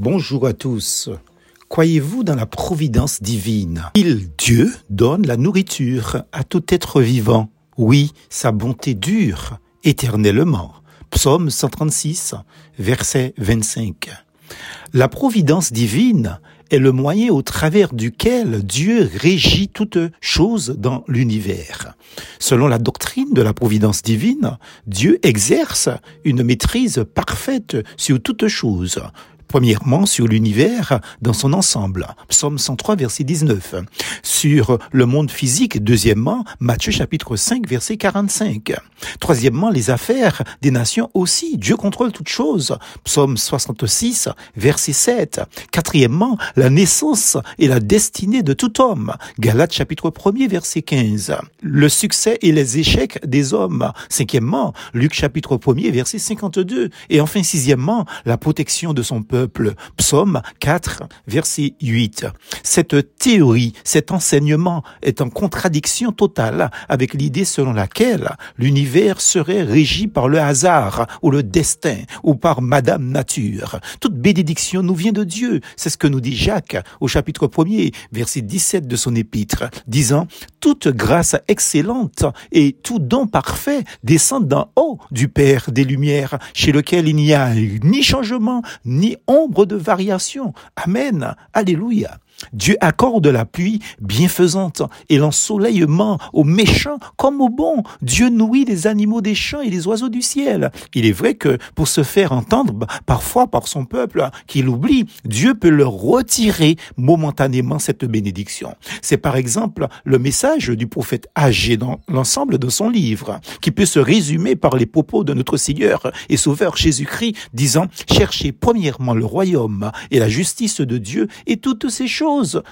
Bonjour à tous. Croyez-vous dans la providence divine? Il, Dieu, donne la nourriture à tout être vivant. Oui, sa bonté dure éternellement. Psaume 136, verset 25. La providence divine est le moyen au travers duquel Dieu régit toutes choses dans l'univers. Selon la doctrine de la providence divine, Dieu exerce une maîtrise parfaite sur toutes choses. Premièrement, sur l'univers dans son ensemble. Psaume 103, verset 19. Sur le monde physique. Deuxièmement, Matthieu chapitre 5, verset 45. Troisièmement, les affaires des nations aussi. Dieu contrôle toutes choses. Psaume 66, verset 7. Quatrièmement, la naissance et la destinée de tout homme. Galates chapitre 1 verset 15. Le succès et les échecs des hommes. Cinquièmement, Luc chapitre 1 verset 52. Et enfin, sixièmement, la protection de son peuple Psaume 4, verset 8. Cette théorie, cet enseignement est en contradiction totale avec l'idée selon laquelle l'univers serait régi par le hasard ou le destin ou par Madame Nature. Toute bénédiction nous vient de Dieu. C'est ce que nous dit Jacques au chapitre 1er, verset 17 de son épître, disant toute grâce excellente et tout don parfait descendent d'en haut du Père des Lumières, chez lequel il n'y a ni changement, ni ombre de variation. Amen. Alléluia. Dieu accorde la pluie bienfaisante et l'ensoleillement aux méchants comme aux bons. Dieu nourrit les animaux des champs et les oiseaux du ciel. Il est vrai que pour se faire entendre parfois par son peuple qu'il oublie, Dieu peut leur retirer momentanément cette bénédiction. C'est par exemple le message du prophète âgé dans l'ensemble de son livre, qui peut se résumer par les propos de notre Seigneur et Sauveur Jésus-Christ disant, cherchez premièrement le royaume et la justice de Dieu et toutes ces choses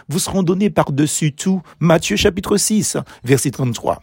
vous seront données par-dessus tout. Matthieu chapitre 6, verset 33.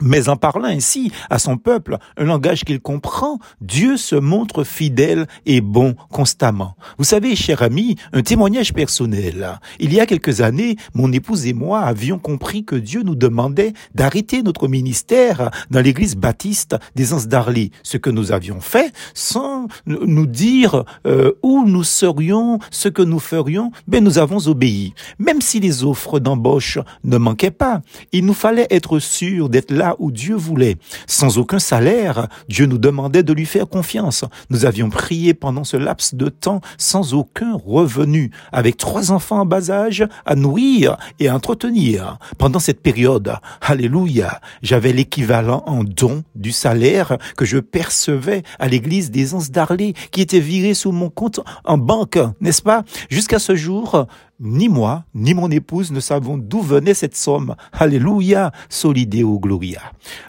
Mais en parlant ainsi à son peuple, un langage qu'il comprend, Dieu se montre fidèle et bon constamment. Vous savez, cher ami, un témoignage personnel. Il y a quelques années, mon épouse et moi avions compris que Dieu nous demandait d'arrêter notre ministère dans l'église baptiste des Anses d'Arly, ce que nous avions fait sans nous dire euh, où nous serions, ce que nous ferions, mais nous avons obéi. Même si les offres d'embauche ne manquaient pas, il nous fallait être sûr d'être là où Dieu voulait. Sans aucun salaire, Dieu nous demandait de lui faire confiance. Nous avions prié pendant ce laps de temps sans aucun revenu, avec trois enfants en bas âge à nourrir et à entretenir. Pendant cette période, alléluia, j'avais l'équivalent en don du salaire que je percevais à l'église des Anses d'Arlé, qui était viré sous mon compte en banque, n'est-ce pas? Jusqu'à ce jour, ni moi, ni mon épouse ne savons d'où venait cette somme. Alléluia, solideo gloria.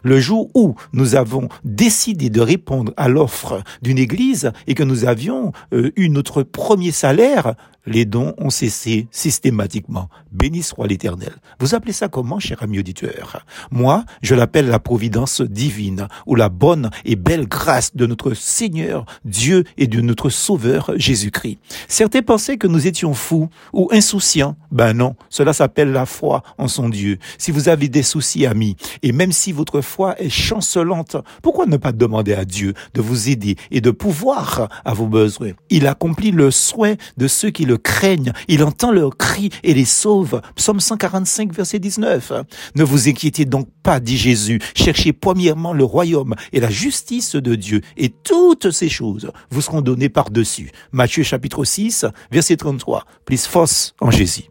Le jour où nous avons décidé de répondre à l'offre d'une église et que nous avions euh, eu notre premier salaire, les dons ont cessé systématiquement. Béni soit l'Éternel. Vous appelez ça comment, cher ami auditeur? Moi, je l'appelle la providence divine ou la bonne et belle grâce de notre Seigneur Dieu et de notre Sauveur Jésus-Christ. Certains pensaient que nous étions fous ou insouciants. Ben non, cela s'appelle la foi en son Dieu. Si vous avez des soucis, amis, et même si votre foi est chancelante, pourquoi ne pas demander à Dieu de vous aider et de pouvoir à vos besoins? Il accomplit le souhait de ceux qui le craignent. Il entend leurs cris et les sauve. Psaume 145, verset 19. Ne vous inquiétez donc pas, dit Jésus. Cherchez premièrement le royaume et la justice de Dieu et toutes ces choses vous seront données par-dessus. Matthieu chapitre 6, verset 33. Plus force en Jésus.